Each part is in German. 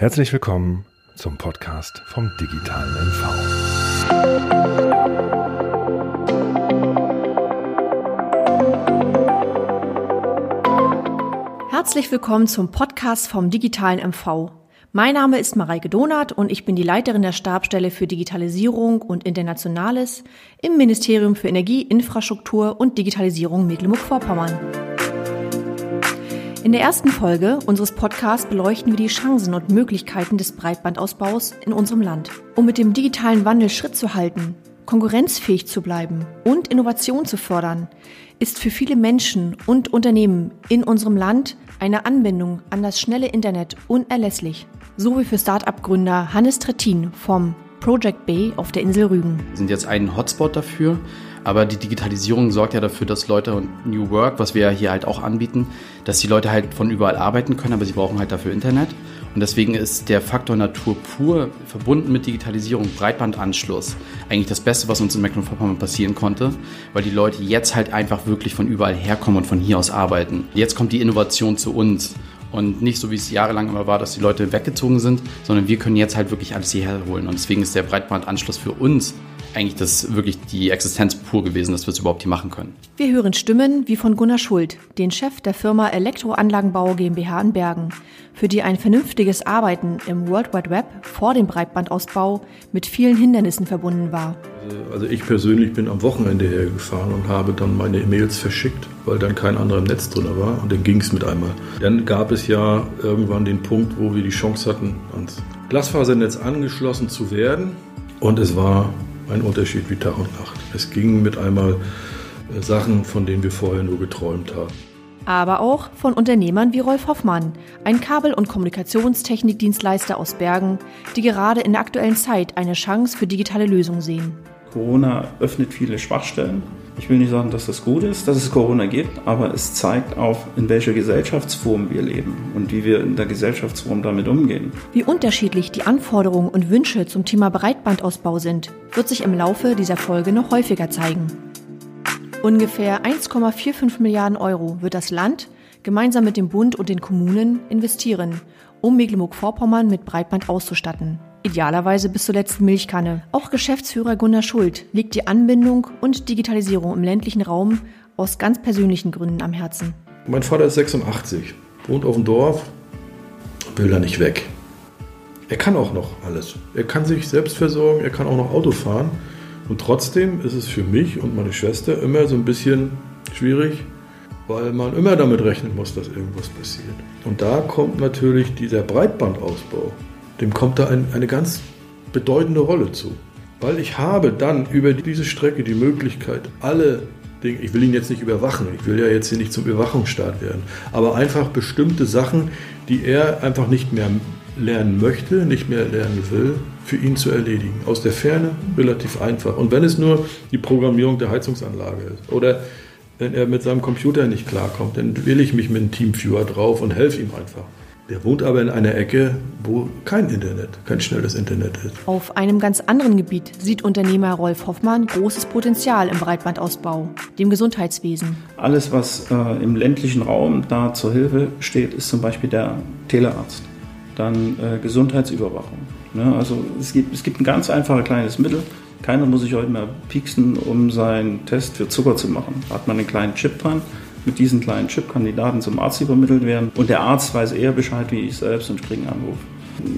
Herzlich willkommen zum Podcast vom digitalen MV. Herzlich willkommen zum Podcast vom digitalen MV. Mein Name ist Mareike Donath und ich bin die Leiterin der Stabstelle für Digitalisierung und Internationales im Ministerium für Energie, Infrastruktur und Digitalisierung Mecklenburg-Vorpommern. In der ersten Folge unseres Podcasts beleuchten wir die Chancen und Möglichkeiten des Breitbandausbaus in unserem Land. Um mit dem digitalen Wandel Schritt zu halten, konkurrenzfähig zu bleiben und Innovation zu fördern, ist für viele Menschen und Unternehmen in unserem Land eine Anbindung an das schnelle Internet unerlässlich. So wie für Start-up-Gründer Hannes Trettin vom Project Bay auf der Insel Rügen. Wir sind jetzt ein Hotspot dafür aber die Digitalisierung sorgt ja dafür, dass Leute und New Work, was wir ja hier halt auch anbieten, dass die Leute halt von überall arbeiten können, aber sie brauchen halt dafür Internet. Und deswegen ist der Faktor Natur pur verbunden mit Digitalisierung, Breitbandanschluss eigentlich das Beste, was uns in Mecklenburg-Vorpommern passieren konnte, weil die Leute jetzt halt einfach wirklich von überall herkommen und von hier aus arbeiten. Jetzt kommt die Innovation zu uns und nicht so, wie es jahrelang immer war, dass die Leute weggezogen sind, sondern wir können jetzt halt wirklich alles hierher holen. Und deswegen ist der Breitbandanschluss für uns eigentlich das wirklich die Existenz pur gewesen, dass wir es überhaupt hier machen können. Wir hören Stimmen wie von Gunnar Schuld, den Chef der Firma Elektroanlagenbau GmbH in Bergen, für die ein vernünftiges Arbeiten im World Wide Web vor dem Breitbandausbau mit vielen Hindernissen verbunden war. Also ich persönlich bin am Wochenende hergefahren und habe dann meine E-Mails verschickt, weil dann kein anderer im Netz drin war und dann ging es mit einmal. Dann gab es ja irgendwann den Punkt, wo wir die Chance hatten, ans Glasfasernetz angeschlossen zu werden und es war ein Unterschied wie Tag und Nacht. Es ging mit einmal äh, Sachen, von denen wir vorher nur geträumt haben. Aber auch von Unternehmern wie Rolf Hoffmann, ein Kabel- und Kommunikationstechnikdienstleister aus Bergen, die gerade in der aktuellen Zeit eine Chance für digitale Lösungen sehen. Corona öffnet viele Schwachstellen. Ich will nicht sagen, dass das gut ist, dass es Corona gibt, aber es zeigt auf, in welcher Gesellschaftsform wir leben und wie wir in der Gesellschaftsform damit umgehen. Wie unterschiedlich die Anforderungen und Wünsche zum Thema Breitbandausbau sind, wird sich im Laufe dieser Folge noch häufiger zeigen. Ungefähr 1,45 Milliarden Euro wird das Land gemeinsam mit dem Bund und den Kommunen investieren, um Mecklenburg-Vorpommern mit Breitband auszustatten. Idealerweise bis zur letzten Milchkanne. Auch Geschäftsführer Gunnar Schuld liegt die Anbindung und Digitalisierung im ländlichen Raum aus ganz persönlichen Gründen am Herzen. Mein Vater ist 86, wohnt auf dem Dorf, will da nicht weg. Er kann auch noch alles. Er kann sich selbst versorgen, er kann auch noch Auto fahren. Und trotzdem ist es für mich und meine Schwester immer so ein bisschen schwierig, weil man immer damit rechnen muss, dass irgendwas passiert. Und da kommt natürlich dieser Breitbandausbau dem kommt da ein, eine ganz bedeutende Rolle zu. Weil ich habe dann über diese Strecke die Möglichkeit, alle Dinge, ich will ihn jetzt nicht überwachen, ich will ja jetzt hier nicht zum Überwachungsstaat werden, aber einfach bestimmte Sachen, die er einfach nicht mehr lernen möchte, nicht mehr lernen will, für ihn zu erledigen. Aus der Ferne relativ einfach. Und wenn es nur die Programmierung der Heizungsanlage ist oder wenn er mit seinem Computer nicht klarkommt, dann will ich mich mit einem Teamviewer drauf und helfe ihm einfach. Der wohnt aber in einer Ecke, wo kein Internet, kein schnelles Internet ist. Auf einem ganz anderen Gebiet sieht Unternehmer Rolf Hoffmann großes Potenzial im Breitbandausbau, dem Gesundheitswesen. Alles, was äh, im ländlichen Raum da zur Hilfe steht, ist zum Beispiel der Telearzt. Dann äh, Gesundheitsüberwachung. Ne? Also es gibt, es gibt ein ganz einfaches kleines Mittel. Keiner muss sich heute mehr pieksen, um seinen Test für Zucker zu machen. Da hat man einen kleinen Chip dran mit diesem kleinen Chip kann die Daten zum Arzt übermittelt werden und der Arzt weiß eher Bescheid wie ich selbst und ich einen Anruf.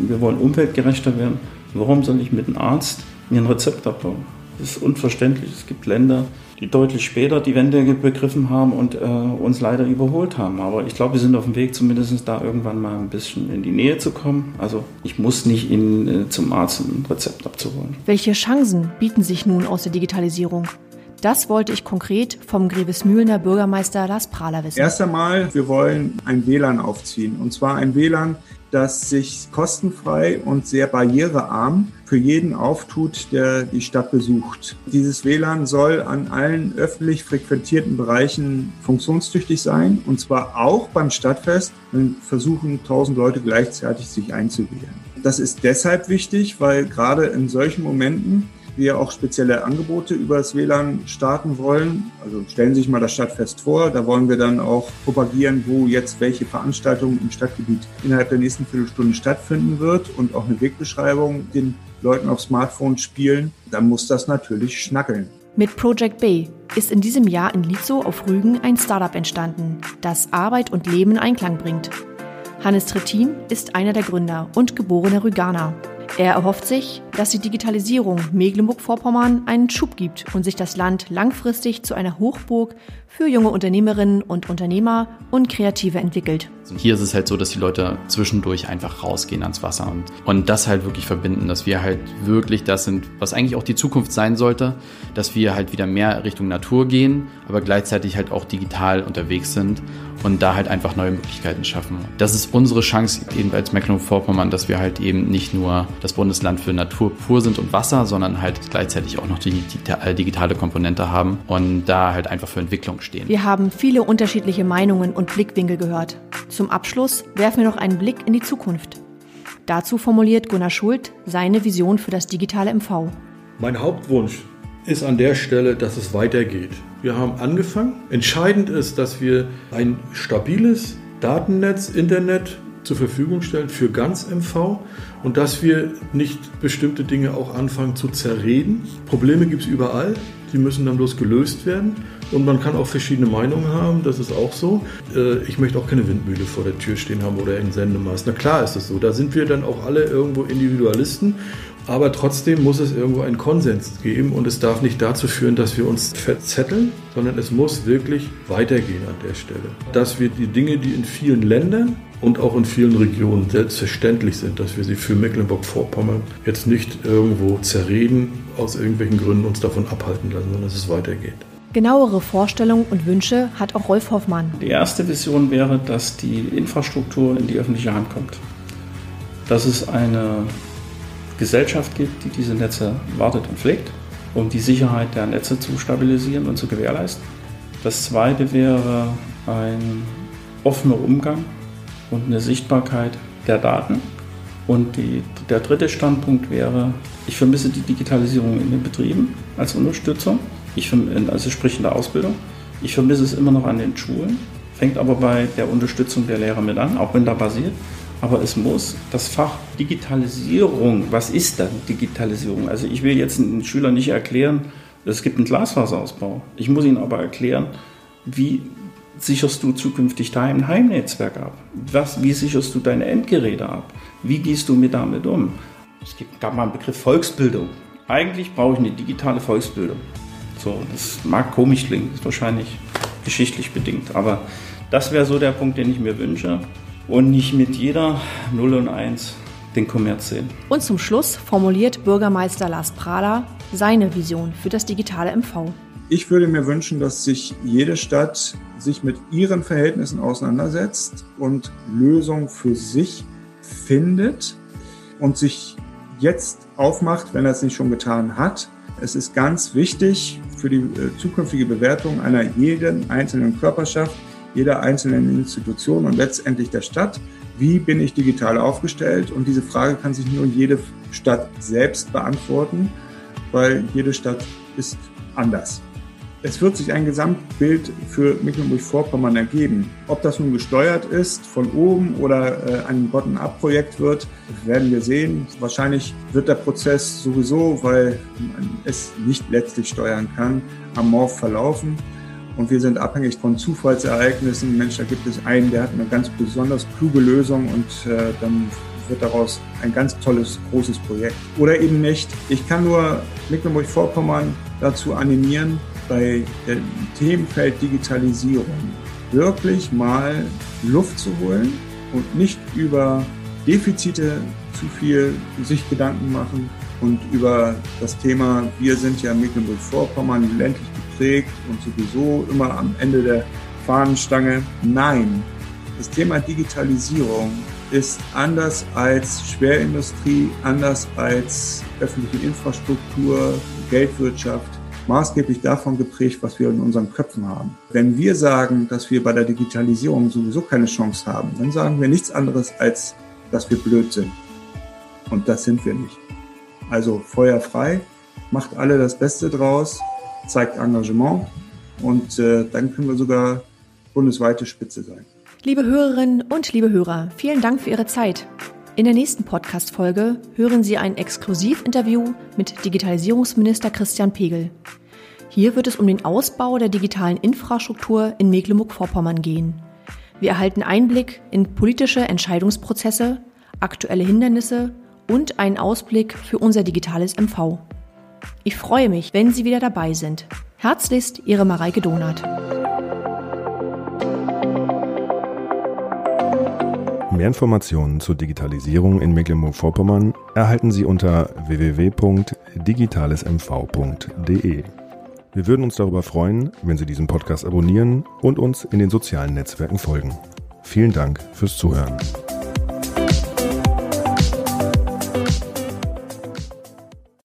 Wir wollen umweltgerechter werden. Warum soll ich mit einem Arzt mir ein Rezept abbauen? Das ist unverständlich. Es gibt Länder, die deutlich später die Wende begriffen haben und äh, uns leider überholt haben. Aber ich glaube, wir sind auf dem Weg, zumindest da irgendwann mal ein bisschen in die Nähe zu kommen. Also ich muss nicht in, äh, zum Arzt ein Rezept abzuholen. Welche Chancen bieten sich nun aus der Digitalisierung? Das wollte ich konkret vom Grevesmühlener Bürgermeister Lars Prahler wissen. Erst einmal, wir wollen ein WLAN aufziehen. Und zwar ein WLAN, das sich kostenfrei und sehr barrierearm für jeden auftut, der die Stadt besucht. Dieses WLAN soll an allen öffentlich frequentierten Bereichen funktionstüchtig sein und zwar auch beim Stadtfest, wenn versuchen 1000 Leute gleichzeitig sich einzuwählen. Das ist deshalb wichtig, weil gerade in solchen Momenten wir auch spezielle Angebote über das WLAN starten wollen. Also stellen Sie sich mal das Stadtfest vor. Da wollen wir dann auch propagieren, wo jetzt welche Veranstaltung im Stadtgebiet innerhalb der nächsten Viertelstunde stattfinden wird und auch eine Wegbeschreibung den Leuten auf Smartphones spielen. Dann muss das natürlich schnackeln. Mit Project Bay ist in diesem Jahr in Lietzow auf Rügen ein Startup entstanden, das Arbeit und Leben in Einklang bringt. Hannes Trittin ist einer der Gründer und geborener Rüganer. Er erhofft sich, dass die Digitalisierung Mecklenburg-Vorpommern einen Schub gibt und sich das Land langfristig zu einer Hochburg für junge Unternehmerinnen und Unternehmer und Kreative entwickelt. Hier ist es halt so, dass die Leute zwischendurch einfach rausgehen ans Wasser und, und das halt wirklich verbinden, dass wir halt wirklich das sind, was eigentlich auch die Zukunft sein sollte, dass wir halt wieder mehr Richtung Natur gehen, aber gleichzeitig halt auch digital unterwegs sind und da halt einfach neue Möglichkeiten schaffen. Das ist unsere Chance eben als Mecklenburg-Vorpommern, dass wir halt eben nicht nur das Bundesland für Natur pur sind und Wasser, sondern halt gleichzeitig auch noch die digitale Komponente haben und da halt einfach für Entwicklung stehen. Wir haben viele unterschiedliche Meinungen und Blickwinkel gehört. Zum Abschluss werfen wir noch einen Blick in die Zukunft. Dazu formuliert Gunnar Schult seine Vision für das digitale MV. Mein Hauptwunsch ist an der Stelle, dass es weitergeht. Wir haben angefangen. Entscheidend ist, dass wir ein stabiles Datennetz, Internet zur Verfügung stellen für ganz MV und dass wir nicht bestimmte Dinge auch anfangen zu zerreden. Probleme gibt es überall, die müssen dann bloß gelöst werden und man kann auch verschiedene Meinungen haben, das ist auch so. Äh, ich möchte auch keine Windmühle vor der Tür stehen haben oder ein Sendemast. Na klar ist es so, da sind wir dann auch alle irgendwo Individualisten aber trotzdem muss es irgendwo einen Konsens geben und es darf nicht dazu führen, dass wir uns verzetteln, sondern es muss wirklich weitergehen an der Stelle. Dass wir die Dinge, die in vielen Ländern und auch in vielen Regionen selbstverständlich sind, dass wir sie für Mecklenburg-Vorpommern jetzt nicht irgendwo zerreden, aus irgendwelchen Gründen uns davon abhalten lassen, sondern dass es weitergeht. Genauere Vorstellungen und Wünsche hat auch Rolf Hoffmann. Die erste Vision wäre, dass die Infrastruktur in die öffentliche Hand kommt. Dass es eine Gesellschaft gibt, die diese Netze wartet und pflegt, um die Sicherheit der Netze zu stabilisieren und zu gewährleisten. Das zweite wäre ein offener Umgang und eine Sichtbarkeit der Daten. Und die, der dritte Standpunkt wäre, ich vermisse die Digitalisierung in den Betrieben als Unterstützung, ich, also sprich in der Ausbildung. Ich vermisse es immer noch an den Schulen, fängt aber bei der Unterstützung der Lehrer mit an, auch wenn da basiert. Aber es muss das Fach Digitalisierung, was ist dann Digitalisierung? Also ich will jetzt den Schülern nicht erklären, es gibt einen Glasfaserausbau. Ich muss ihnen aber erklären, wie sicherst du zukünftig dein Heimnetzwerk ab? Was, wie sicherst du deine Endgeräte ab? Wie gehst du mit damit um? Es gibt, gab mal einen Begriff Volksbildung. Eigentlich brauche ich eine digitale Volksbildung. So, das mag komisch klingen, ist wahrscheinlich geschichtlich bedingt, aber das wäre so der Punkt, den ich mir wünsche und nicht mit jeder 0 und 1 den Kommerz sehen. Und zum Schluss formuliert Bürgermeister Lars Prada seine Vision für das digitale MV. Ich würde mir wünschen, dass sich jede Stadt sich mit ihren Verhältnissen auseinandersetzt und Lösungen für sich findet und sich jetzt aufmacht, wenn er es nicht schon getan hat. Es ist ganz wichtig für die äh, zukünftige Bewertung einer jeden einzelnen Körperschaft, jeder einzelnen Institution und letztendlich der Stadt. Wie bin ich digital aufgestellt? Und diese Frage kann sich nur jede Stadt selbst beantworten, weil jede Stadt ist anders. Es wird sich ein Gesamtbild für Mecklenburg-Vorpommern ergeben. Ob das nun gesteuert ist von oben oder äh, ein Bottom-up-Projekt wird, werden wir sehen. Wahrscheinlich wird der Prozess sowieso, weil man es nicht letztlich steuern kann, am Morph verlaufen. Und wir sind abhängig von Zufallsereignissen. Mensch, da gibt es einen, der hat eine ganz besonders kluge Lösung und äh, dann wird daraus ein ganz tolles, großes Projekt. Oder eben nicht. Ich kann nur Mecklenburg-Vorpommern dazu animieren, bei dem Themenfeld Digitalisierung wirklich mal Luft zu holen und nicht über Defizite zu viel sich Gedanken machen und über das Thema, wir sind ja Mecklenburg-Vorpommern ländlich geprägt und sowieso immer am Ende der Fahnenstange. Nein, das Thema Digitalisierung ist anders als Schwerindustrie, anders als öffentliche Infrastruktur, Geldwirtschaft, maßgeblich davon geprägt, was wir in unseren Köpfen haben. Wenn wir sagen, dass wir bei der Digitalisierung sowieso keine Chance haben, dann sagen wir nichts anderes, als dass wir blöd sind. Und das sind wir nicht. Also Feuer frei, macht alle das Beste draus, zeigt Engagement und äh, dann können wir sogar bundesweite Spitze sein. Liebe Hörerinnen und liebe Hörer, vielen Dank für Ihre Zeit. In der nächsten Podcast-Folge hören Sie ein Exklusivinterview mit Digitalisierungsminister Christian Pegel. Hier wird es um den Ausbau der digitalen Infrastruktur in Mecklenburg-Vorpommern gehen. Wir erhalten Einblick in politische Entscheidungsprozesse, aktuelle Hindernisse und einen Ausblick für unser digitales MV. Ich freue mich, wenn Sie wieder dabei sind. Herzlichst Ihre Mareike Donath. Mehr Informationen zur Digitalisierung in Mecklenburg-Vorpommern erhalten Sie unter www.digitalesmv.de. Wir würden uns darüber freuen, wenn Sie diesen Podcast abonnieren und uns in den sozialen Netzwerken folgen. Vielen Dank fürs Zuhören.